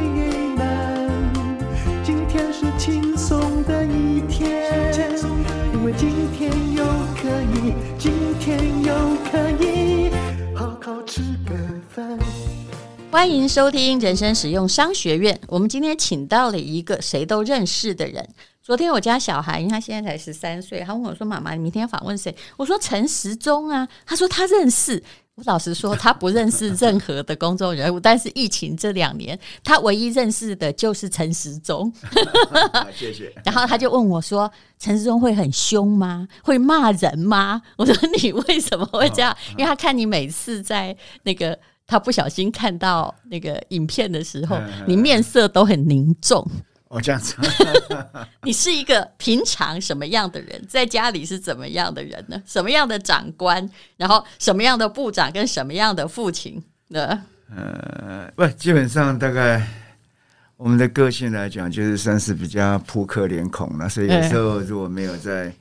今天是轻松的一天，因为今天又可以，今天又可以好好吃个饭。欢迎收听人生实用商学院。我们今天请到了一个谁都认识的人。昨天我家小孩，因为他现在才十三岁，他问我说：“妈妈，你明天要访问谁？”我说：“陈时中啊。”他说：“他认识。”我老实说，他不认识任何的公众人物，但是疫情这两年，他唯一认识的就是陈时中。谢谢。然后他就问我说：“陈时中会很凶吗？会骂人吗？”我说：“ 你为什么会这样？因为他看你每次在那个他不小心看到那个影片的时候，你面色都很凝重。”哦，这样子，你是一个平常什么样的人？在家里是怎么样的人呢？什么样的长官？然后什么样的部长？跟什么样的父亲呢？呃，不，基本上大概我们的个性来讲，就是算是比较扑克脸孔了。所以有时候如果没有在。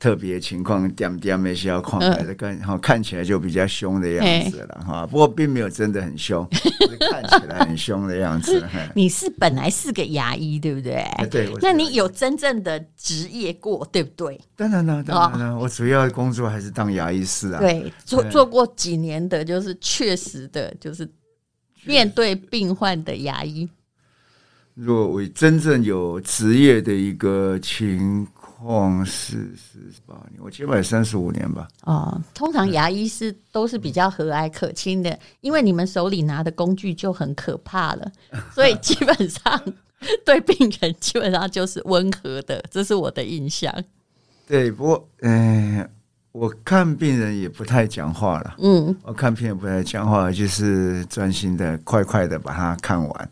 特别情况，点点那些要看来的，看好看起来就比较凶的样子了哈。不过并没有真的很凶，看起来很凶的样子。你是本来是个牙医，对不对？对。那你有真正的职业过，对不对？当然了，当然了。我主要的工作还是当牙医师啊。对，做做过几年的，就是确实的，就是面对病患的牙医。如果我真正有职业的一个情。哦，是四十八年，我起码三十五年吧。哦，通常牙医是都是比较和蔼可亲的，因为你们手里拿的工具就很可怕了，所以基本上对病人基本上就是温和的，这是我的印象。对，不过嗯、呃，我看病人也不太讲话了。嗯，我看病人不太讲话，就是专心的、快快的把它看完。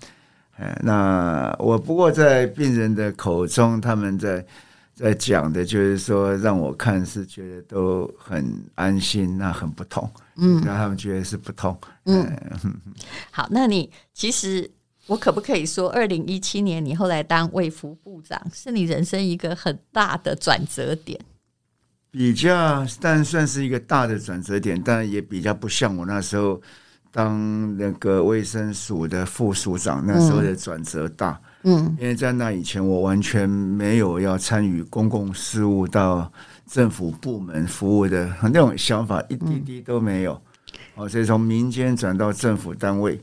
呃、那我不过在病人的口中，他们在。在讲的就是说，让我看是觉得都很安心，那很不痛，嗯，让他们觉得是不痛，嗯，嗯 好，那你其实我可不可以说，二零一七年你后来当卫福部长，是你人生一个很大的转折点？比较，但算是一个大的转折点，但也比较不像我那时候当那个卫生署的副署长那时候的转折大。嗯嗯，因为在那以前，我完全没有要参与公共事务到政府部门服务的那种想法，一滴滴都没有。哦，所以从民间转到政府单位。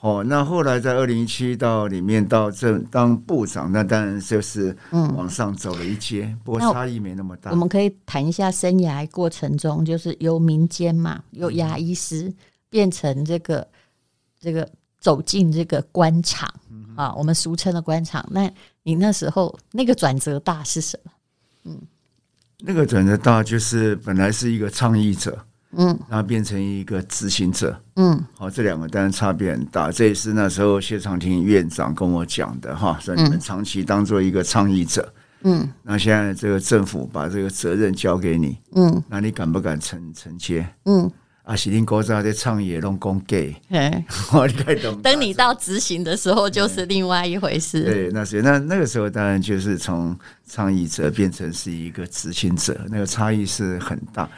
哦，那后来在二零一七到里面到政当部长，那当然就是往上走了一阶，不过差异没那么大。我们可以谈一下生涯过程中，就是由民间嘛，由牙医师变成这个这个走进这个官场。啊，我们俗称的官场。那你那时候那个转折大是什么？嗯，那个转折大就是本来是一个倡议者，嗯，然后变成一个执行者，嗯，好，这两个当然差别很大。这也是那时候谢长廷院长跟我讲的哈，说你们长期当做一个倡议者，嗯，那现在这个政府把这个责任交给你，嗯，那你敢不敢承承接？嗯。啊，是恁国家在创业拢讲假，我你懂。等你到执行的时候，就是另外一回事。对，那所以那那个时候，当然就是从倡议者变成是一个执行者，那个差异是很大。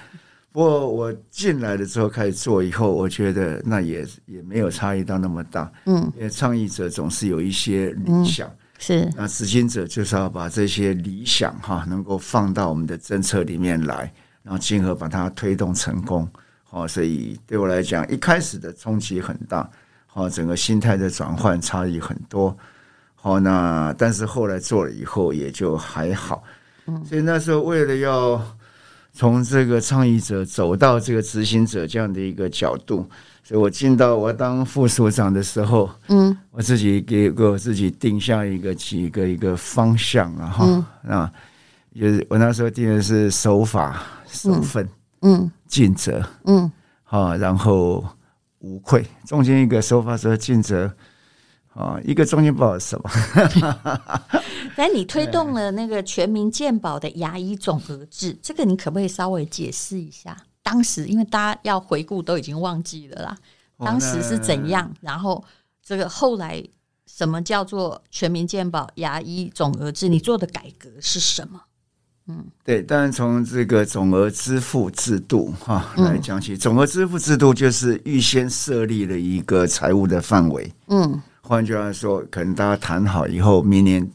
不过我进来了之后开始做以后，我觉得那也也没有差异到那么大。嗯，因为倡议者总是有一些理想，嗯、是那执行者就是要把这些理想哈，能够放到我们的政策里面来，然后进而把它推动成功。好，所以对我来讲，一开始的冲击很大，好，整个心态的转换差异很多，好，那但是后来做了以后也就还好，所以那时候为了要从这个倡议者走到这个执行者这样的一个角度，所以我进到我当副所长的时候，嗯，我自己给给我自己定下一个几个一个方向啊，哈，啊，就是我那时候定的是守法守分。嗯，尽责，嗯，好，然后无愧，中间一个守法者尽责，啊，一个中金保什么？但你推动了那个全民健保的牙医总额制，这个你可不可以稍微解释一下？当时因为大家要回顾都已经忘记了啦，当时是怎样？然后这个后来什么叫做全民健保牙医总额制？你做的改革是什么？嗯，对，当然从这个总额支付制度哈来讲起，总额支付制度就是预先设立了一个财务的范围。嗯，换句话说，可能大家谈好以后，明年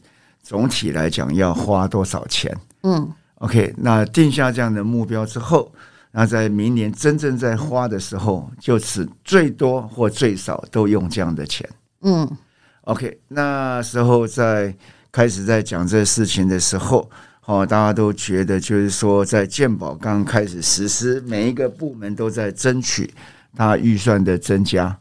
总体来讲要花多少钱？嗯，OK，那定下这样的目标之后，那在明年真正在花的时候，就是最多或最少都用这样的钱。嗯，OK，那时候在开始在讲这事情的时候。哦，大家都觉得就是说，在健保刚开始实施，每一个部门都在争取它预算的增加。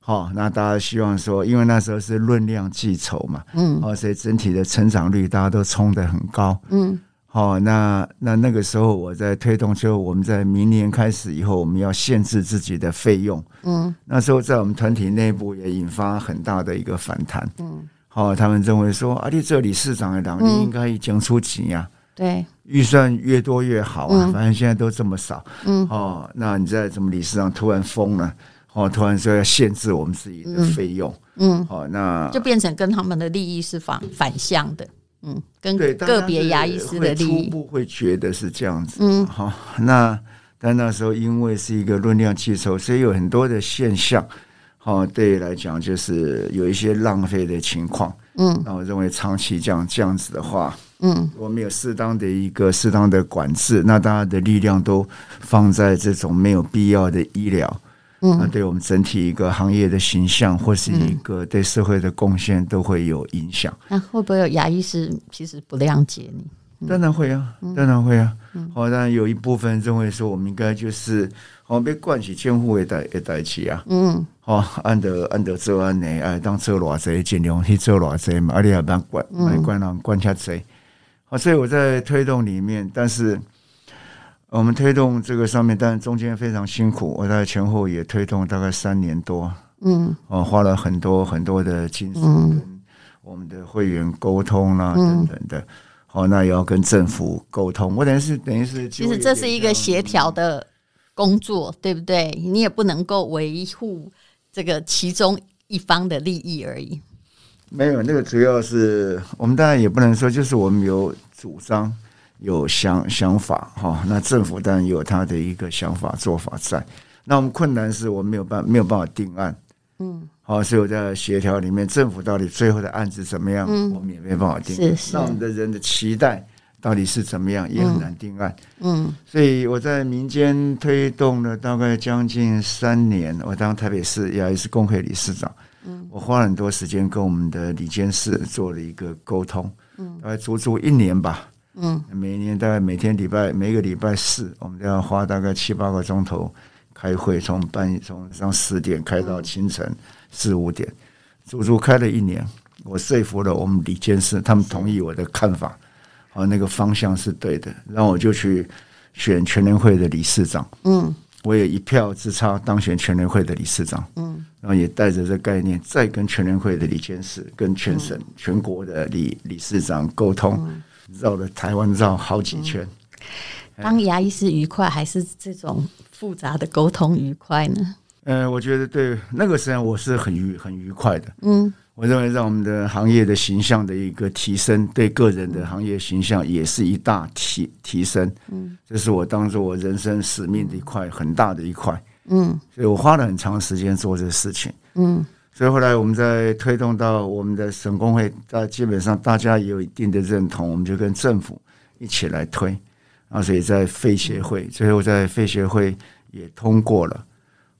好，那大家希望说，因为那时候是论量计酬嘛，嗯，哦，所以整体的成长率大家都冲得很高，嗯，好，那那那个时候我在推动，就我们在明年开始以后，我们要限制自己的费用，嗯，那时候在我们团体内部也引发很大的一个反弹，嗯。哦，他们认为说，啊，你这理事长的党，你应该已经出钱呀，对，预算越多越好啊，反正现在都这么少，嗯，哦，那你在怎么理事长突然疯了，哦，突然说要限制我们自己的费用，嗯，哦，那就变成跟他们的利益是反反向的，嗯，跟个别牙医师的利益，初步会觉得是这样子，嗯，好，那但那时候因为是一个论量计酬，所以有很多的现象。哦，对来讲就是有一些浪费的情况，嗯，那我认为长期这样这样子的话，嗯，我们有适当的一个适当的管制，那大家的力量都放在这种没有必要的医疗，嗯，那对我们整体一个行业的形象或是一个对社会的贡献都会有影响。那会不会有牙医师其实不谅解你？当然会啊，当然会啊。好，当然有一部分认为说，我们应该就是我们被关起监护的代的代志啊。嗯，好，按得按得做安内，哎，当做偌济尽量去做偌济嘛，而且也不管，没管人管下济。好，所以我在推动里面，但是我们推动这个上面，但中间非常辛苦，我在前后也推动大概三年多。嗯，哦花了很多很多的精神跟我们的会员沟通啦，等等的。哦，那也要跟政府沟通。我等于是等于是，其实这是一个协调的工作，对不对？你也不能够维护这个其中一方的利益而已。没有，那个主要是我们当然也不能说，就是我们有主张、有想想法哈。那政府当然有他的一个想法做法在。那我们困难是我们没有办没有办法定案。嗯。好，所以我在协调里面，政府到底最后的案子怎么样，嗯、我们也没办法定。是是。那我们的人的期待到底是怎么样，也很难定案。嗯。所以我在民间推动了大概将近三年，我当台北市牙医师公会理事长。嗯。我花了很多时间跟我们的理监事做了一个沟通。嗯。大概足足一年吧。嗯。每年大概每天礼拜每个礼拜四，我们都要花大概七八个钟头开会，从半夜从上十点开到清晨。四五点，足足开了一年，我说服了我们理监事，他们同意我的看法，啊，那个方向是对的，然后我就去选全联会的理事长，嗯，我也一票之差当选全联会的理事长，嗯，然后也带着这概念，再跟全联会的理监事、跟全省、全国的理理事长沟通，绕了台湾绕好几圈。当牙医师愉快，还是这种复杂的沟通愉快呢？呃，我觉得对那个时间我是很愉很愉快的。嗯，我认为让我们的行业的形象的一个提升，对个人的行业形象也是一大提提升。嗯，这是我当做我人生使命的一块很大的一块。嗯，所以我花了很长时间做这个事情。嗯，所以后来我们在推动到我们的省工会，大基本上大家也有一定的认同，我们就跟政府一起来推。啊，所以在废协会，最后在废协会也通过了。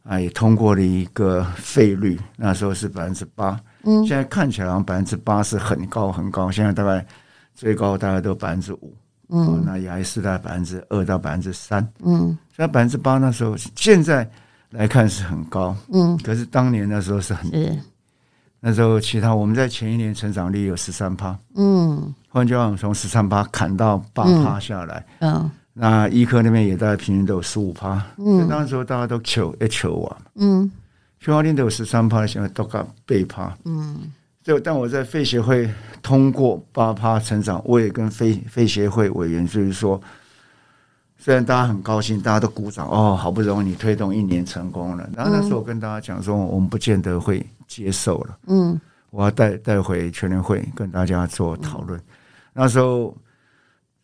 啊，也通过了一个费率，那时候是百分之八，嗯，现在看起来好像百分之八是很高很高，现在大概最高大概都百分之五，嗯，那牙医是在百分之二到百分之三，嗯，现在百分之八那时候现在来看是很高，嗯，可是当年那时候是很低，那时候其他我们在前一年成长率有十三趴，嗯，换句话讲从十三趴砍到八趴下来，嗯。那医科那边也大概平均都有十五趴，嗯，那时候大家都求一求啊，嗯，全华领导有十三趴，现在都搞八趴。嗯，就但我在肺协会通过八趴成长，我也跟肺肺协会委员就是说，虽然大家很高兴，大家都鼓掌哦，好不容易你推动一年成功了，然后那时候我跟大家讲说，我们不见得会接受了。嗯，我要带带回全联会跟大家做讨论。那时候。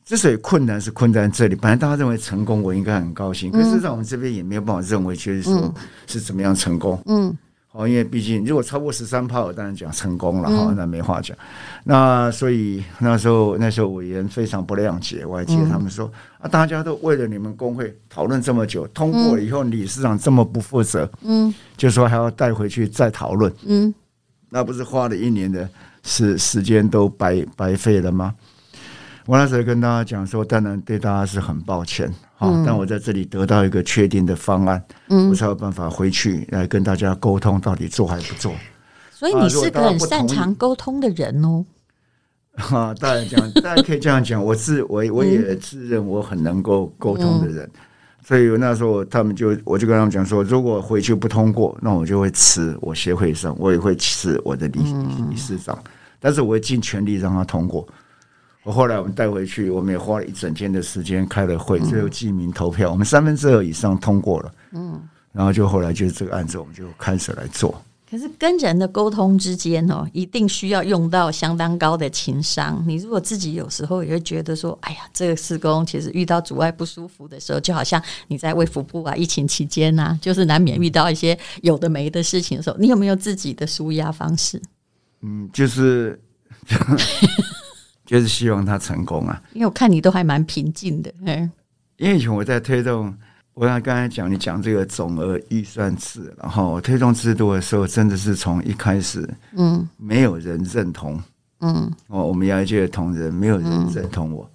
之所以困难是困在这里，本来大家认为成功，我应该很高兴。可是，在我们这边也没有办法认为，就是说是怎么样成功。嗯，好，因为毕竟如果超过十三趴，我当然讲成功了哈，那没话讲。那所以那时候那时候委员非常不谅解，我还记得他们说啊，大家都为了你们工会讨论这么久，通过了以后，理事长这么不负责，嗯，就说还要带回去再讨论，嗯，那不是花了一年的时时间都白白费了吗？我那时候跟大家讲说，当然对大家是很抱歉，哈、嗯，但我在这里得到一个确定的方案，嗯，我才有办法回去来跟大家沟通，到底做还不做。所以你是个很擅长沟通的人哦。哈，当然讲，大家可以这样讲，我是我我也自认我很能够沟通的人，嗯、所以那时候他们就我就跟他们讲说，如果回去不通过，那我就会辞我协会上，我也会辞我的理理事长，但是我会尽全力让他通过。我后来我们带回去，我们也花了一整天的时间开了会，最后记名投票，我们三分之二以上通过了。嗯，然后就后来就是这个案子，我们就开始来做。可是跟人的沟通之间哦，一定需要用到相当高的情商。你如果自己有时候也会觉得说，哎呀，这个施工其实遇到阻碍不舒服的时候，就好像你在卫福部啊，疫情期间呐，就是难免遇到一些有的没的事情的时候，你有没有自己的舒压方式？嗯，就是。就是希望他成功啊！因为我看你都还蛮平静的，嗯。因为以前我在推动，我刚才讲你讲这个总额预算制，然后推动制度的时候，真的是从一开始，嗯，没有人认同，嗯，哦，我们牙医界的同仁没有人认同我，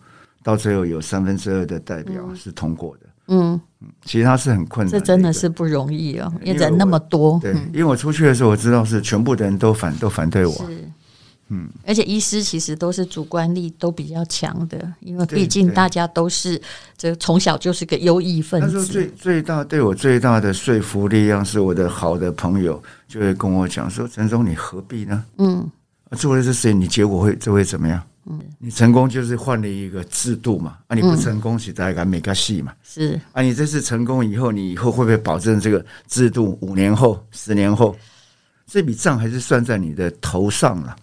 到最后有三分之二的代表是通过的，嗯，其实他是很困难，这真的是不容易哦，因为人那么多，对，因为我出去的时候，我知道是全部的人都反都反对我。嗯，而且医师其实都是主观力都比较强的，因为毕竟大家都是这从小就是个优异分子。他说最最大对我最大的说服力量是我的好的朋友就会跟我讲说：“陈总，你何必呢？嗯，做了这事情，你结果会这会怎么样？嗯，你成功就是换了一个制度嘛，啊，你不成功是大家没个戏嘛，是啊，你这次成功以后，你以后会不会保证这个制度五年后、十年后这笔账还是算在你的头上了？”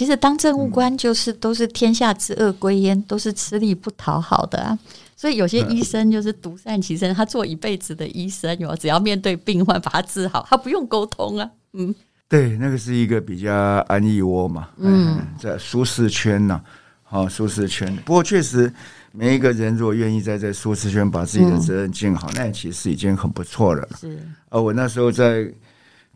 其实当政务官就是都是天下之恶归焉，都是吃力不讨好的啊。所以有些医生就是独善其身，他做一辈子的医生，有只要面对病患把他治好，他不用沟通啊。嗯，对，那个是一个比较安逸窝嘛，嗯，在舒适圈呐，好舒适圈。不过确实，每一个人如果愿意在这舒适圈把自己的责任尽好，那其实已经很不错了。是啊，我那时候在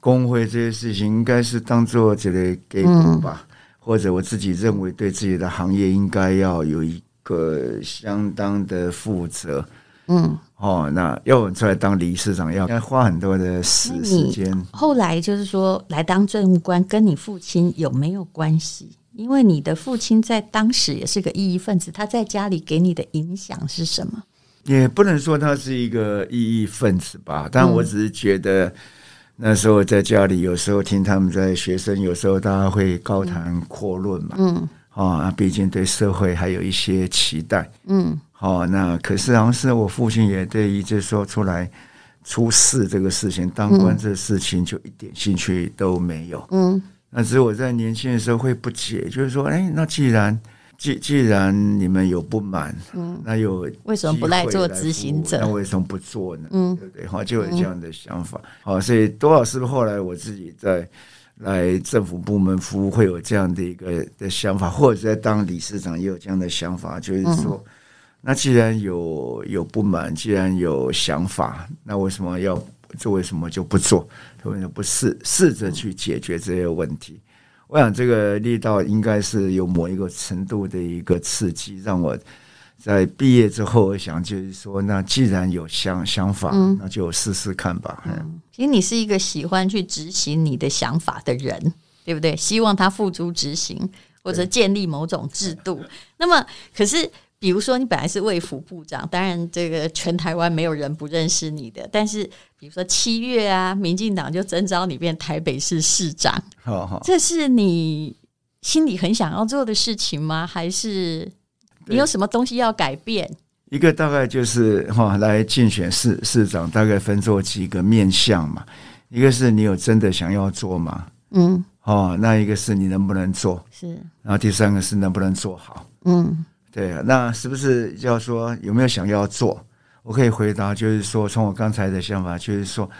工会这些事情，应该是当做这个给补吧。或者我自己认为对自己的行业应该要有一个相当的负责，嗯，哦，那要出来当理事长要要花很多的时时间。后来就是说来当政务官，跟你父亲有没有关系？因为你的父亲在当时也是个异议分子，他在家里给你的影响是什么？也不能说他是一个异议分子吧，但我只是觉得。那时候在家里，有时候听他们在学生，有时候大家会高谈阔论嘛，嗯，啊，毕竟对社会还有一些期待，嗯，好，那可是好像是我父亲也对于就是说出来出事这个事情，当官这个事情就一点兴趣都没有，嗯，那只是我在年轻的时候会不解，就是说，哎，那既然。既既然你们有不满，嗯，那有为什么不来做执行者？那为什么不做呢？嗯，对不对？好，就有这样的想法。好，所以多少是不是后来我自己在来政府部门服务，会有这样的一个的想法，或者在当理事长也有这样的想法，就是说，那既然有有不满，既然有想法，那为什么要做？为什么就不做？为什么不试试着去解决这些问题？我想这个力道应该是有某一个程度的一个刺激，让我在毕业之后，我想就是说，那既然有想想法，那就试试看吧。嗯，其实你是一个喜欢去执行你的想法的人，对不对？希望他付诸执行或者建立某种制度。那么，可是。比如说你本来是卫福部长，当然这个全台湾没有人不认识你的，但是比如说七月啊，民进党就征召你变台北市市长，好好，这是你心里很想要做的事情吗？还是你有什么东西要改变？一个大概就是哈，来竞选市市长，大概分做几个面向嘛。一个是你有真的想要做吗？嗯，哦，那一个是你能不能做？是，然后第三个是能不能做好？嗯。对啊，那是不是要说有没有想要做？我可以回答，就是说，从我刚才的想法，就是说，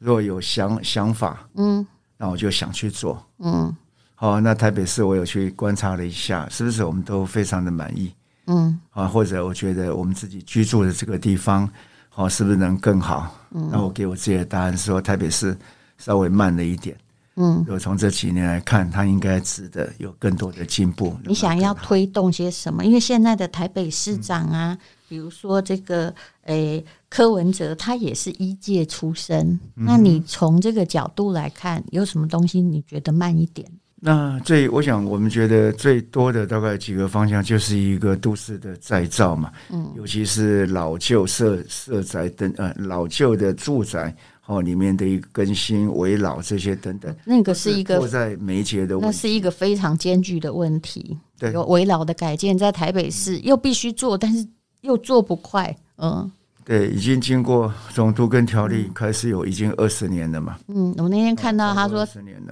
若有想想法，嗯，那我就想去做，嗯。好，那台北市我有去观察了一下，是不是我们都非常的满意？嗯，啊，或者我觉得我们自己居住的这个地方，好，是不是能更好？嗯，那我给我自己的答案说，台北市稍微慢了一点。嗯，有从这几年来看，他应该值得有更多的进步。你想要推动些什么？因为现在的台北市长啊，嗯、比如说这个诶、欸、柯文哲，他也是医界出身。嗯、那你从这个角度来看，有什么东西你觉得慢一点？那最我想，我们觉得最多的大概几个方向，就是一个都市的再造嘛。嗯，尤其是老旧社社宅等呃老旧的住宅。哦，里面的一个更新、危老这些等等，那个是一个在媒介的问题，那是一个非常艰巨的问题。对，有危老的改建在台北市又必须做，但是又做不快。嗯，对，已经经过总督跟条例开始有已经二十年了嘛。嗯，我那天看到他说，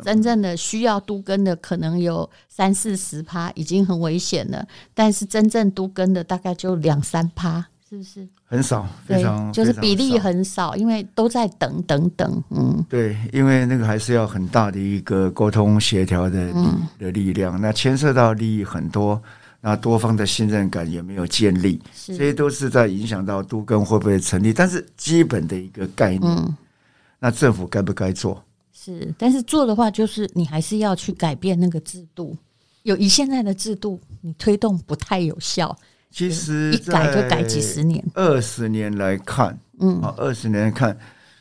真正的需要都更的可能有三四十趴，已经很危险了。但是真正都更的大概就两三趴。是不是很少？非常就是比例很少，因为都在等等等。嗯，对，因为那个还是要很大的一个沟通协调的的力量，那牵涉到利益很多，那多方的信任感也没有建立，这些都是在影响到都更会不会成立。但是基本的一个概念，那政府该不该做？是，但是做的话，就是你还是要去改变那个制度。有以现在的制度，你推动不太有效。其实一改就改几十年，二十年来看，嗯，啊，二十年来看，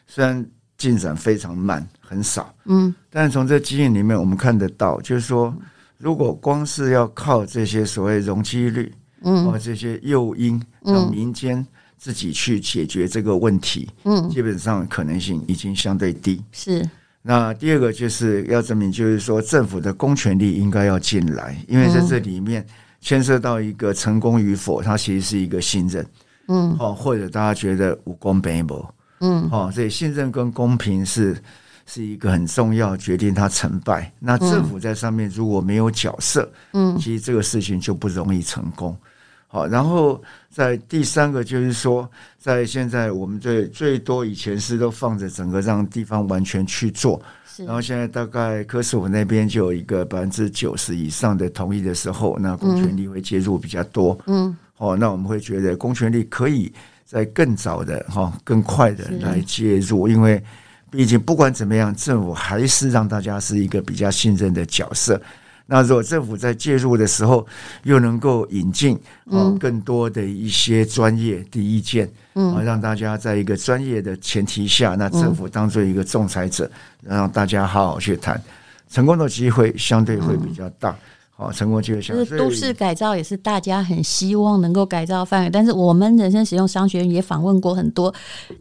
虽然进展非常慢，很少，嗯，但是从这经验里面，我们看得到，就是说，如果光是要靠这些所谓容积率，嗯，啊，这些诱因让民间自己去解决这个问题，嗯，基本上可能性已经相对低。是。那第二个就是要证明，就是说政府的公权力应该要进来，因为在这里面。牵涉到一个成功与否，它其实是一个信任，嗯，哦，或者大家觉得无公平不，嗯，哦，所以信任跟公平是是一个很重要决定它成败。那政府在上面如果没有角色，嗯，其实这个事情就不容易成功。好，然后在第三个就是说，在现在我们最最多以前是都放着整个让地方完全去做。然后现在大概科斯我那边就有一个百分之九十以上的同意的时候，那公权力会介入比较多。嗯，哦，那我们会觉得公权力可以在更早的哈、更快的来介入，因为毕竟不管怎么样，政府还是让大家是一个比较信任的角色。那如果政府在介入的时候，又能够引进啊更多的一些专业的意见，啊，让大家在一个专业的前提下，那政府当做一个仲裁者，让大家好好去谈，成功的机会相对会比较大。好，成功机会相对。就是都市改造也是大家很希望能够改造范围，但是我们人生使用商学院也访问过很多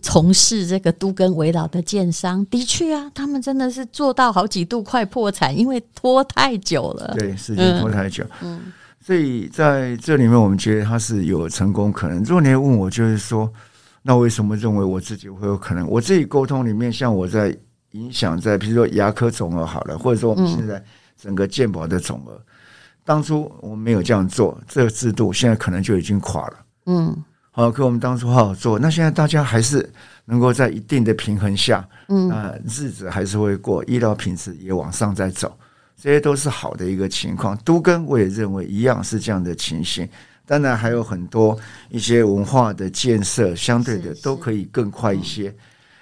从事这个都跟围老的建商，的确啊，他们真的是做到好几度快破产，因为拖太久了。对，时间拖太久。嗯，所以在这里面，我们觉得他是有成功可能。如果你问我，就是说，那为什么认为我自己会有可能？我自己沟通里面，像我在影响在，比如说牙科总额好了，或者说我们现在整个健保的总额。当初我们没有这样做，这个制度现在可能就已经垮了。嗯，好，可我们当初好好做，那现在大家还是能够在一定的平衡下，嗯，啊，日子还是会过，医疗品质也往上在走，这些都是好的一个情况。都跟我也认为一样是这样的情形，当然还有很多一些文化的建设，相对的都可以更快一些。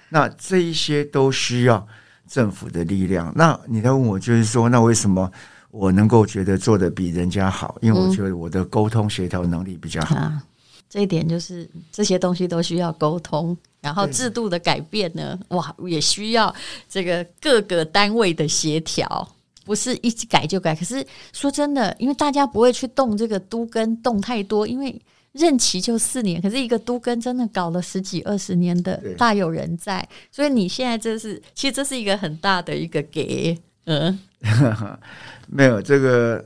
那这一些都需要政府的力量。那你在问我，就是说，那为什么？我能够觉得做的比人家好，因为我觉得我的沟通协调能力比较好。嗯啊、这一点就是这些东西都需要沟通，然后制度的改变呢，哇，也需要这个各个单位的协调，不是一改就改。可是说真的，因为大家不会去动这个都跟动太多，因为任期就四年，可是一个都跟真的搞了十几二十年的，大有人在。所以你现在这是，其实这是一个很大的一个给，嗯，没有这个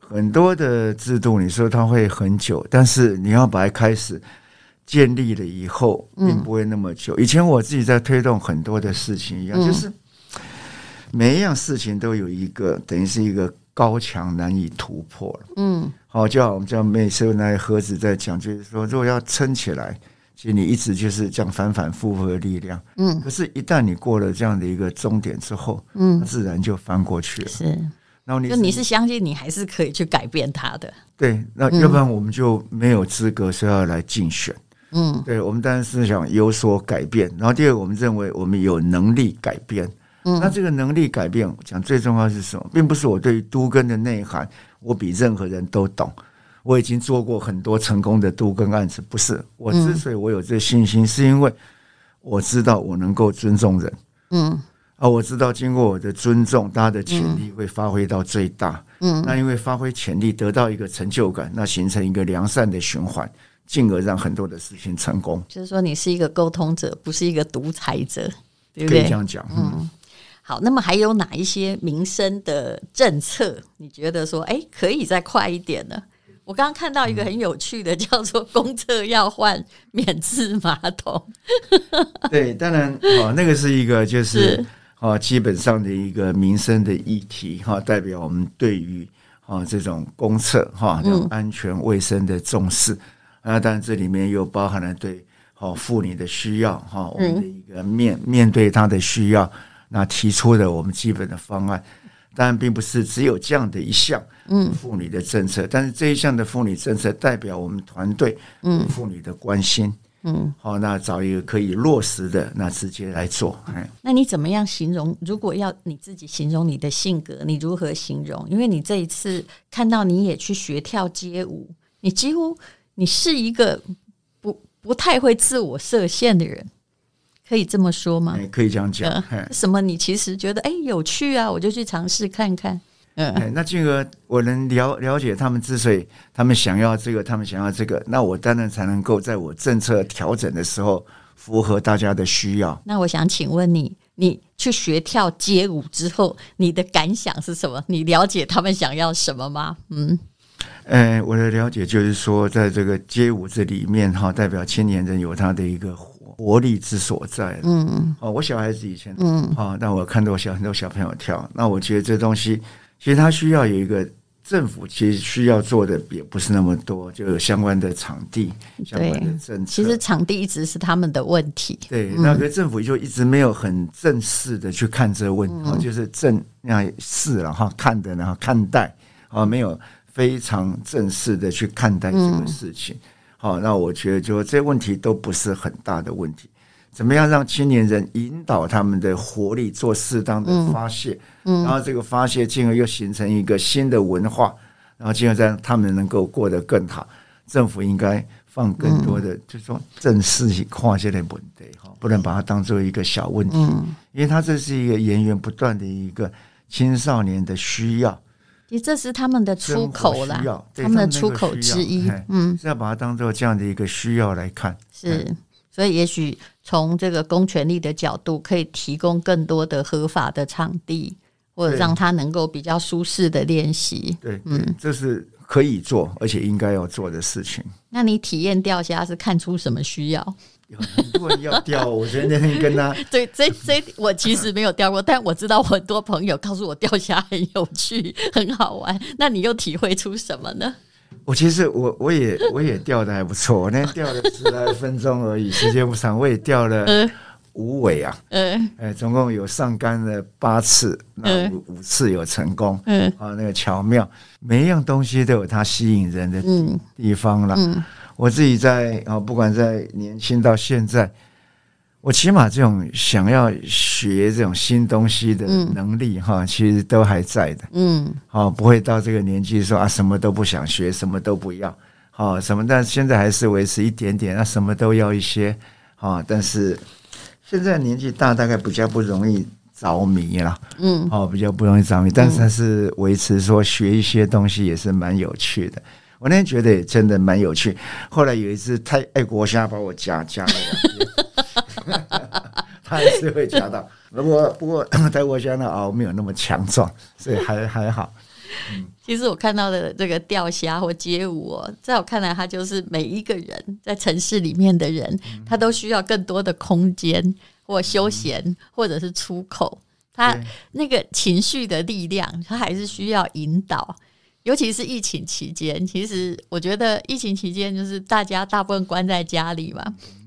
很多的制度，你说它会很久，但是你要把它开始建立了以后，并不会那么久。以前我自己在推动很多的事情一样，就是每一样事情都有一个等于是一个。高墙难以突破了。嗯，好，就好，我们叫每次那盒子在讲，就是说，如果要撑起来，其实你一直就是这样反反复复的力量。嗯，可是，一旦你过了这样的一个终点之后，嗯，自然就翻过去了。是，然后你就你是相信你还是可以去改变它的。对，那要不然我们就没有资格说要来竞选。嗯，对，我们当然是想有所改变。然后第二，我们认为我们有能力改变。嗯那这个能力改变，讲最重要是什么？并不是我对于都根的内涵，我比任何人都懂。我已经做过很多成功的都更案子，不是。我之所以我有这信心，是因为我知道我能够尊重人。嗯，啊，我知道经过我的尊重，大家的潜力会发挥到最大。嗯，那因为发挥潜力得到一个成就感，那形成一个良善的循环，进而让很多的事情成功。就是说，你是一个沟通者，不是一个独裁者，对不对？可以这样讲。嗯。好，那么还有哪一些民生的政策？你觉得说，哎，可以再快一点呢？我刚刚看到一个很有趣的，叫做公厕要换免治马桶。对，当然，哦，那个是一个就是哦，基本上的一个民生的议题哈，代表我们对于啊这种公厕哈这种安全卫生的重视。啊，当然这里面又包含了对哦妇女的需要哈，我们的一个面面对她的需要。那提出的我们基本的方案，当然并不是只有这样的一项，嗯，妇女的政策，但是这一项的妇女政策代表我们团队嗯妇女的关心，嗯，好，那找一个可以落实的，那直接来做。那你怎么样形容？如果要你自己形容你的性格，你如何形容？因为你这一次看到你也去学跳街舞，你几乎你是一个不不太会自我设限的人。可以这么说吗？可以这样讲。呃、什么？你其实觉得哎有趣啊，我就去尝试看看。嗯、呃，那俊哥我能了了解他们之所以他们想要这个，他们想要这个，那我当然才能够在我政策调整的时候符合大家的需要。那我想请问你，你去学跳街舞之后，你的感想是什么？你了解他们想要什么吗？嗯，呃，我的了解就是说，在这个街舞这里面哈，代表青年人有他的一个。活力之所在。嗯嗯，哦，我小孩子以前，嗯，啊，但我看到我小很多小朋友跳，那我觉得这东西其实他需要有一个政府，其实需要做的也不是那么多，就有相关的场地、相关的政策。其实场地一直是他们的问题。对，那个政府就一直没有很正式的去看这个问题，嗯、就是正那样是然后看的，然后看待啊，没有非常正式的去看待这个事情。嗯好，那我觉得就这些问题都不是很大的问题。怎么样让青年人引导他们的活力做适当的发泄，嗯，然后这个发泄进而又形成一个新的文化，然后进而让他们能够过得更好。政府应该放更多的，就是说正视去跨界的问题，哈，不能把它当做一个小问题，因为它这是一个源源不断的一个青少年的需要。其实这是他们的出口啦，他们的出口之一。嗯，是要把它当做这样的一个需要来看。是，所以也许从这个公权力的角度，可以提供更多的合法的场地，或者让他能够比较舒适的练习。对，嗯，这是可以做，而且应该要做的事情。那你体验钓虾是看出什么需要？有很多人要钓，我觉得那天跟他 对这这我其实没有钓过，但我知道很多朋友告诉我钓虾很有趣，很好玩。那你又体会出什么呢？我其实我我也我也钓的还不错，我那天钓了十来分钟而已，时间不长。我也钓了五尾啊，嗯，哎，总共有上竿了八次，那五五次有成功，嗯，啊，那个巧妙，每一样东西都有它吸引人的地方了，嗯。我自己在啊，不管在年轻到现在，我起码这种想要学这种新东西的能力哈，其实都还在的。嗯，好，不会到这个年纪说啊，什么都不想学，什么都不要，好什么，但现在还是维持一点点，那什么都要一些，啊，但是现在年纪大，大概比较不容易着迷了。嗯，哦，比较不容易着迷，但是还是维持说学一些东西也是蛮有趣的。我那天觉得也真的蛮有趣。后来有一次太爱国虾把我夹夹了，他还是会夹到。不过不过泰国虾的螯没有那么强壮，所以还还好。其实我看到的这个钓虾或街舞哦，在我看来，它就是每一个人在城市里面的人，他都需要更多的空间或休闲，或者是出口。他那个情绪的力量，他还是需要引导。尤其是疫情期间，其实我觉得疫情期间就是大家大部分关在家里嘛。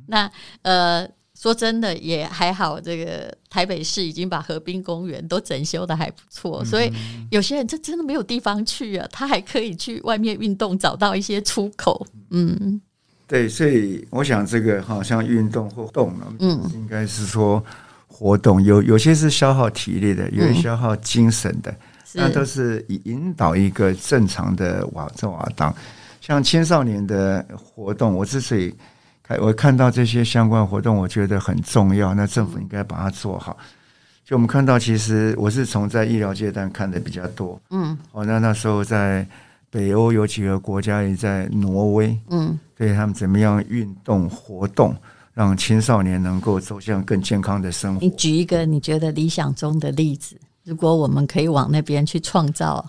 那呃。说真的也还好，这个台北市已经把河滨公园都整修的还不错，所以有些人这真的没有地方去啊，他还可以去外面运动，找到一些出口。嗯，对，所以我想这个好像运动或动了，嗯，应该是说活动有有些是消耗体力的，有些消耗精神的，那都是以引导一个正常的瓦这瓦当。像青少年的活动，我之所以看。我看到这些相关活动，我觉得很重要。那政府应该把它做好。就我们看到，其实我是从在医疗阶段看的比较多。嗯，哦，那那时候在北欧有几个国家，也在挪威。嗯，对他们怎么样运动活动，让青少年能够走向更健康的生活。你举一个你觉得理想中的例子，如果我们可以往那边去创造。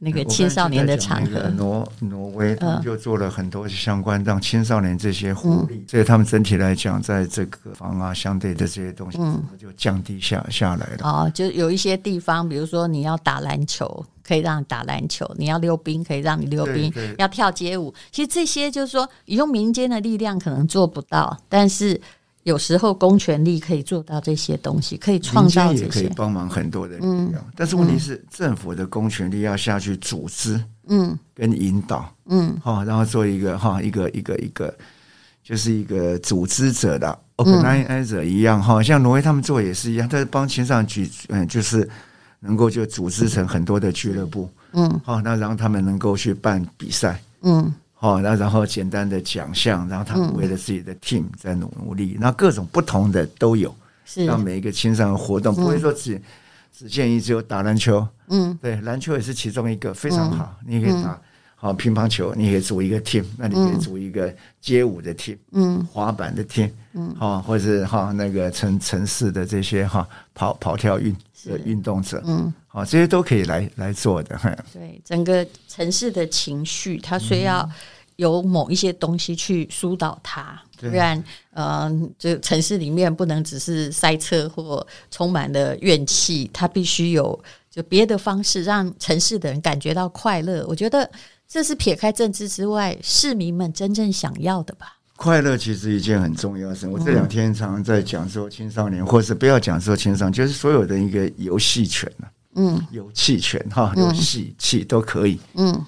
那个青少年的场合，挪挪威他们就做了很多相关让青少年这些活力，所以他们整体来讲，在这个房啊相对的这些东西，嗯就降低下下来了。哦，就有一些地方，比如说你要打篮球，可以让你打篮球；你要溜冰，可以让你溜冰；要跳街舞，其实这些就是说，你用民间的力量可能做不到，但是。有时候公权力可以做到这些东西，可以创造这些，也可以帮忙很多的力量。嗯、但是问题是，政府的公权力要下去组织，嗯，跟引导，嗯，好，然后做一个哈，一个一个一个，就是一个组织者的 organizer 一样哈，像挪威他们做也是一样，他是帮青少举，嗯，就是能够就组织成很多的俱乐部，嗯，好，那让他们能够去办比赛，嗯。哦，那然后简单的奖项，然后他们为了自己的 team 在努努力，那各种不同的都有，是。让每一个青少年活动不会说只只建议只有打篮球，嗯，对，篮球也是其中一个非常好，你可以打好乒乓球，你可以组一个 team，那你可以组一个街舞的 team，嗯，滑板的 team，嗯，好，或者是哈那个城城市的这些哈跑跑跳运的运动者，嗯，好，这些都可以来来做的，对，整个城市的情绪，它需要。有某一些东西去疏导它，不然，呃，这城市里面不能只是塞车或充满了怨气，它必须有就别的方式让城市的人感觉到快乐。我觉得这是撇开政治之外，市民们真正想要的吧。快乐其实一件很重要的事。我这两天常常在讲说，青少年，或是不要讲说青少年，就是所有的一个游戏权嗯，游戏权哈，游戏气都可以，嗯。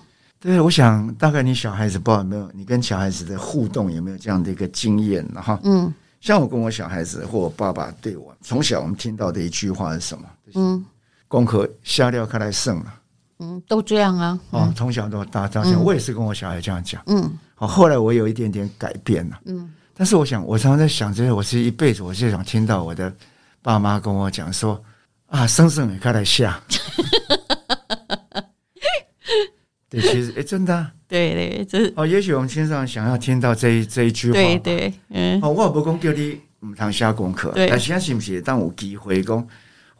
对，我想大概你小孩子不知道有没有，你跟小孩子的互动有没有这样的一个经验呢？哈，嗯，像我跟我小孩子或我爸爸对我，从小我们听到的一句话是什么？嗯，功课下料开来剩了，嗯，都这样啊，哦，从小到大这样讲，我也是跟我小孩这样讲，嗯，好，后来我有一点点改变了，嗯，但是我想，我常常在想，这些我是一辈子，我就想听到我的爸妈跟我讲说，啊，生生也开来下。对，其实哎，真的、啊，对对，这是哦。也许我们经常想要听到这一这一句话，对对，嗯。哦，我也不讲叫你唔通写功课，对但是是不是当有机会讲，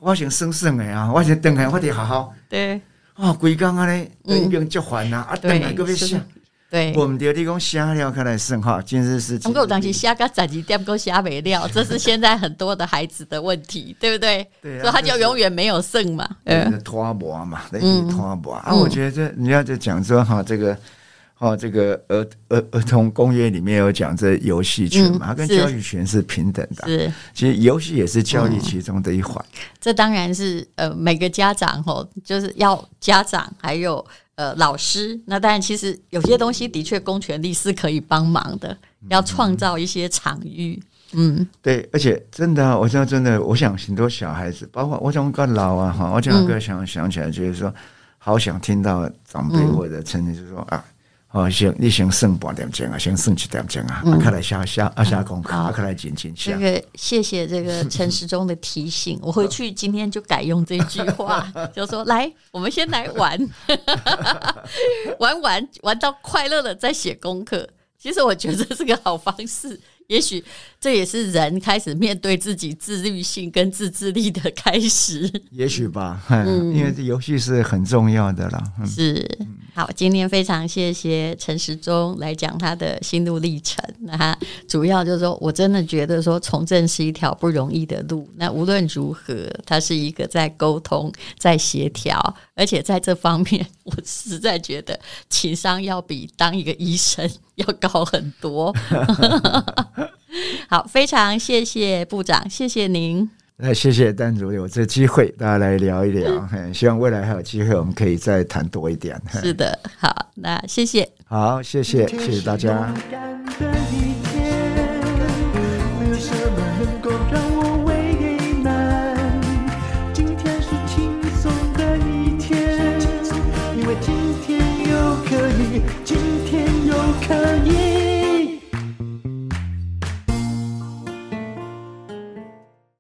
我想算算的啊，我想等下我得好好，对。哦，规工啊嘞，已经做完了啊，等下个要写。对，我们的地方虾料看来是哈，今日是。不过当时虾个十二点够虾没料，这是现在很多的孩子的问题，对不对？对，所以他就永远没有剩嘛。嗯，拖磨嘛，嗯，拖磨啊。我觉得这你要在讲说哈，这个哈，这个儿儿儿童公约里面有讲这游戏权嘛，它跟教育权是平等的。是，其实游戏也是教育其中的一环。这当然是呃，每个家长吼，就是要家长还有。呃，老师，那当然，其实有些东西的确公权力是可以帮忙的，要创造一些场域。嗯，对，而且真的、啊，我说真的，我想很多小孩子，包括我讲个老啊哈，我讲个想想起来，就是说，好想听到长辈或者成人就说啊，哦，先你先算半点钟啊，先算一点钟啊，啊，看来下下啊下功课，啊，看来认真下。这个谢谢这个陈时中的提醒，我回去今天就改用这句话，就说来，我们先来玩，玩玩玩到快乐了再写功课。其实我觉得这是个好方式。也许这也是人开始面对自己自律性跟自制力的开始。也许吧，嗯，因为这游戏是很重要的啦。嗯、是，好，今天非常谢谢陈时中来讲他的心路历程。那他主要就是说我真的觉得说从政是一条不容易的路。那无论如何，他是一个在沟通、在协调，而且在这方面，我实在觉得情商要比当一个医生要高很多。好，非常谢谢部长，谢谢您。那谢谢丹主有这机会，大家来聊一聊。希望未来还有机会，我们可以再谈多一点。是的，好，那谢谢。好，谢谢，谢谢大家。